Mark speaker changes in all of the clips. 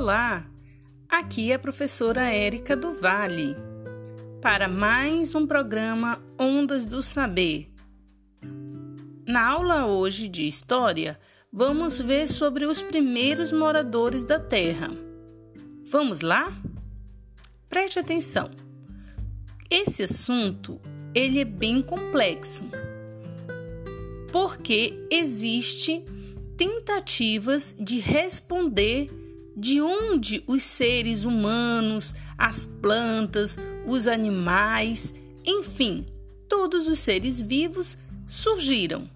Speaker 1: Olá, aqui é a professora Érica do Vale para mais um programa Ondas do Saber. Na aula hoje de História, vamos ver sobre os primeiros moradores da Terra. Vamos lá? Preste atenção. Esse assunto ele é bem complexo, porque existe tentativas de responder de onde os seres humanos, as plantas, os animais, enfim, todos os seres vivos surgiram.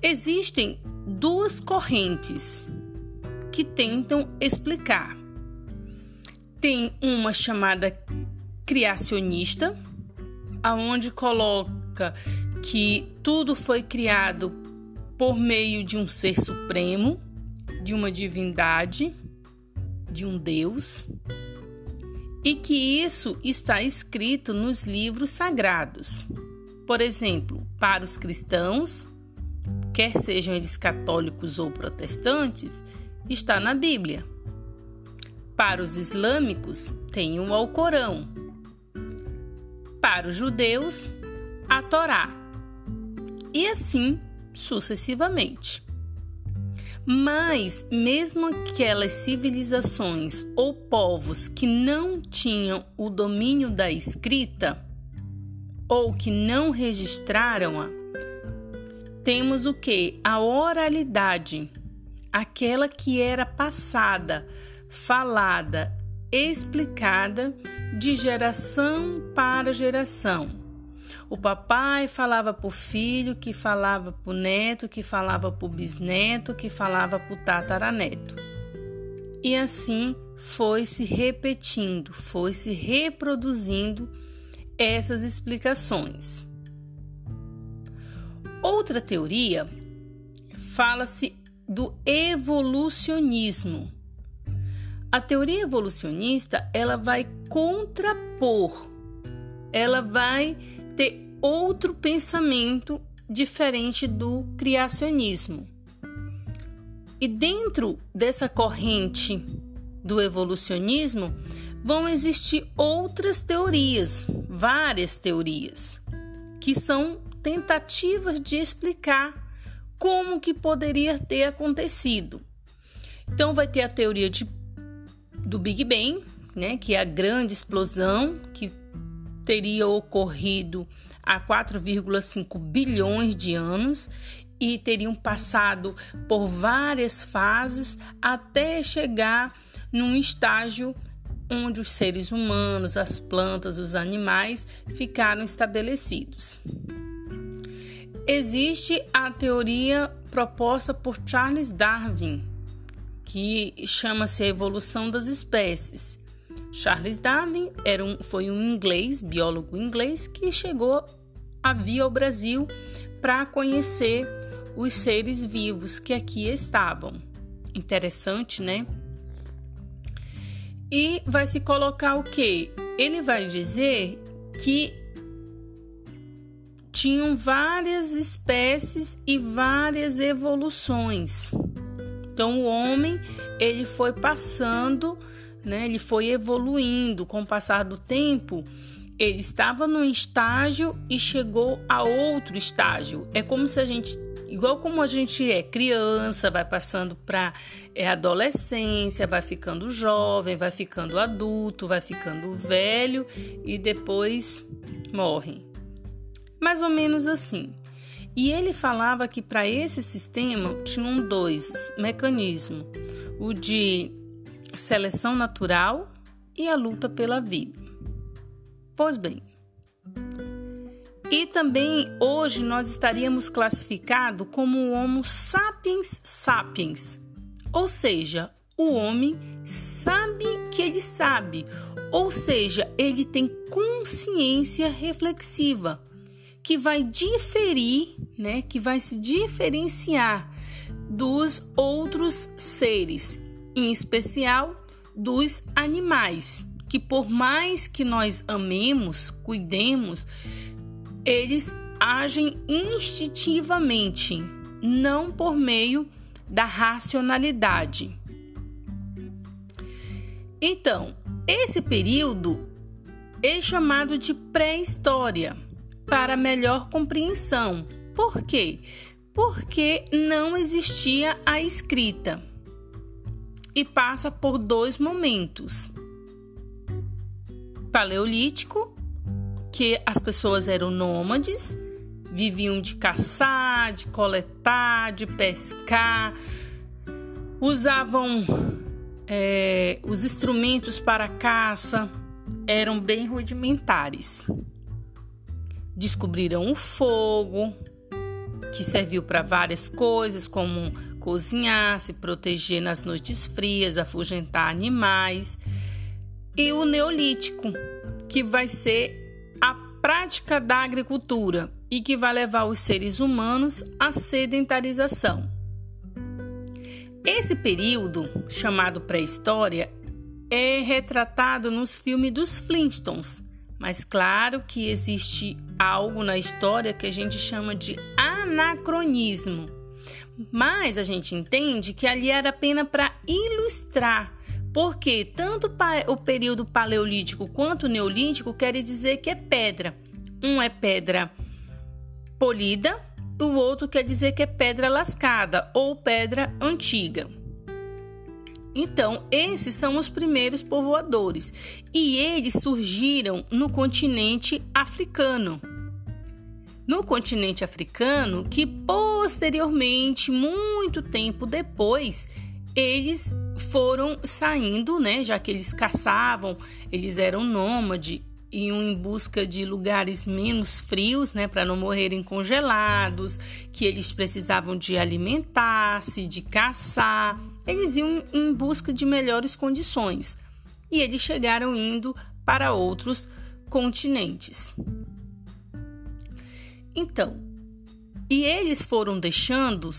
Speaker 1: Existem duas correntes que tentam explicar. Tem uma chamada criacionista, aonde coloca que tudo foi criado por meio de um ser supremo, de uma divindade, de um Deus, e que isso está escrito nos livros sagrados. Por exemplo, para os cristãos, quer sejam eles católicos ou protestantes, está na Bíblia. Para os islâmicos, tem o Alcorão. Para os judeus, a Torá. E assim sucessivamente. Mas, mesmo aquelas civilizações ou povos que não tinham o domínio da escrita ou que não registraram-a, temos o que? A oralidade, aquela que era passada, falada, explicada de geração para geração o papai falava para o filho, que falava para o neto, que falava para o bisneto, que falava para o tataraneto. E assim foi se repetindo, foi se reproduzindo essas explicações. Outra teoria fala-se do evolucionismo. A teoria evolucionista ela vai contrapor, ela vai ter outro pensamento diferente do criacionismo. E dentro dessa corrente do evolucionismo vão existir outras teorias, várias teorias, que são tentativas de explicar como que poderia ter acontecido. Então vai ter a teoria de, do Big Bang, né, que é a grande explosão que teria ocorrido há 4,5 bilhões de anos e teriam passado por várias fases até chegar num estágio onde os seres humanos, as plantas, os animais ficaram estabelecidos. Existe a teoria proposta por Charles Darwin, que chama-se a evolução das espécies. Charles Darwin era um, foi um inglês, biólogo inglês, que chegou a vir ao Brasil para conhecer os seres vivos que aqui estavam. Interessante, né? E vai se colocar o que? Ele vai dizer que tinham várias espécies e várias evoluções. Então o homem ele foi passando né? Ele foi evoluindo com o passar do tempo. Ele estava num estágio e chegou a outro estágio. É como se a gente igual como a gente é criança, vai passando para é, adolescência, vai ficando jovem, vai ficando adulto, vai ficando velho e depois morre. Mais ou menos assim. E ele falava que para esse sistema tinham dois mecanismos: o de seleção natural e a luta pela vida. Pois bem, e também hoje nós estaríamos classificado como o Homo sapiens sapiens, ou seja, o homem sabe que ele sabe, ou seja, ele tem consciência reflexiva, que vai diferir, né, que vai se diferenciar dos outros seres em especial dos animais, que por mais que nós amemos, cuidemos, eles agem instintivamente, não por meio da racionalidade. Então, esse período é chamado de pré-história para melhor compreensão. Por quê? Porque não existia a escrita e passa por dois momentos: paleolítico, que as pessoas eram nômades, viviam de caçar, de coletar, de pescar, usavam é, os instrumentos para caça eram bem rudimentares. Descobriram o fogo, que serviu para várias coisas, como cozinhar, se proteger nas noites frias, afugentar animais, e o neolítico, que vai ser a prática da agricultura e que vai levar os seres humanos à sedentarização. Esse período, chamado pré-história, é retratado nos filmes dos Flintstones, mas claro que existe algo na história que a gente chama de anacronismo. Mas a gente entende que ali era apenas para ilustrar, porque tanto o período paleolítico quanto o neolítico querem dizer que é pedra. Um é pedra polida, o outro quer dizer que é pedra lascada ou pedra antiga. Então, esses são os primeiros povoadores e eles surgiram no continente africano. No continente africano, que posteriormente, muito tempo depois, eles foram saindo, né? Já que eles caçavam, eles eram nômades, iam em busca de lugares menos frios, né, para não morrerem congelados, que eles precisavam de alimentar-se, de caçar. Eles iam em busca de melhores condições. E eles chegaram indo para outros continentes. Então, e eles foram deixando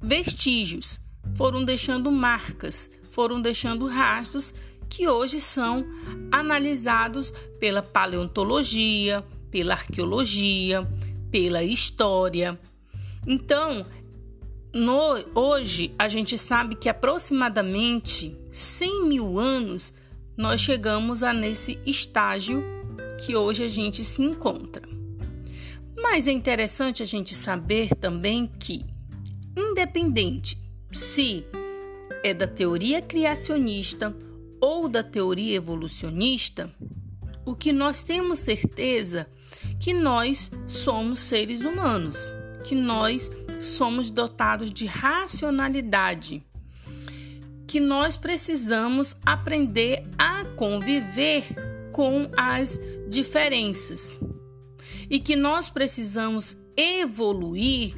Speaker 1: vestígios, foram deixando marcas, foram deixando rastros que hoje são analisados pela paleontologia, pela arqueologia, pela história. Então, no, hoje a gente sabe que aproximadamente 100 mil anos nós chegamos a nesse estágio que hoje a gente se encontra. Mas é interessante a gente saber também que, independente se é da teoria criacionista ou da teoria evolucionista, o que nós temos certeza que nós somos seres humanos, que nós somos dotados de racionalidade, que nós precisamos aprender a conviver com as diferenças e que nós precisamos evoluir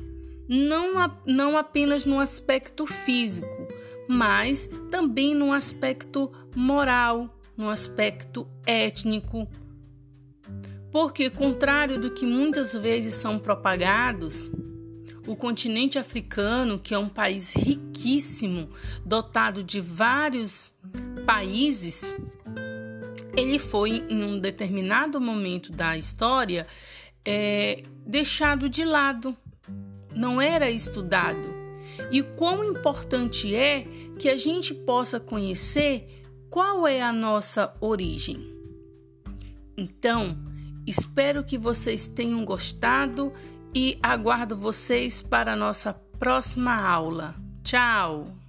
Speaker 1: não, não apenas no aspecto físico, mas também no aspecto moral, no aspecto étnico. Porque, contrário do que muitas vezes são propagados, o continente africano, que é um país riquíssimo, dotado de vários países, ele foi, em um determinado momento da história, é, deixado de lado, não era estudado. E quão importante é que a gente possa conhecer qual é a nossa origem. Então, espero que vocês tenham gostado e aguardo vocês para a nossa próxima aula. Tchau!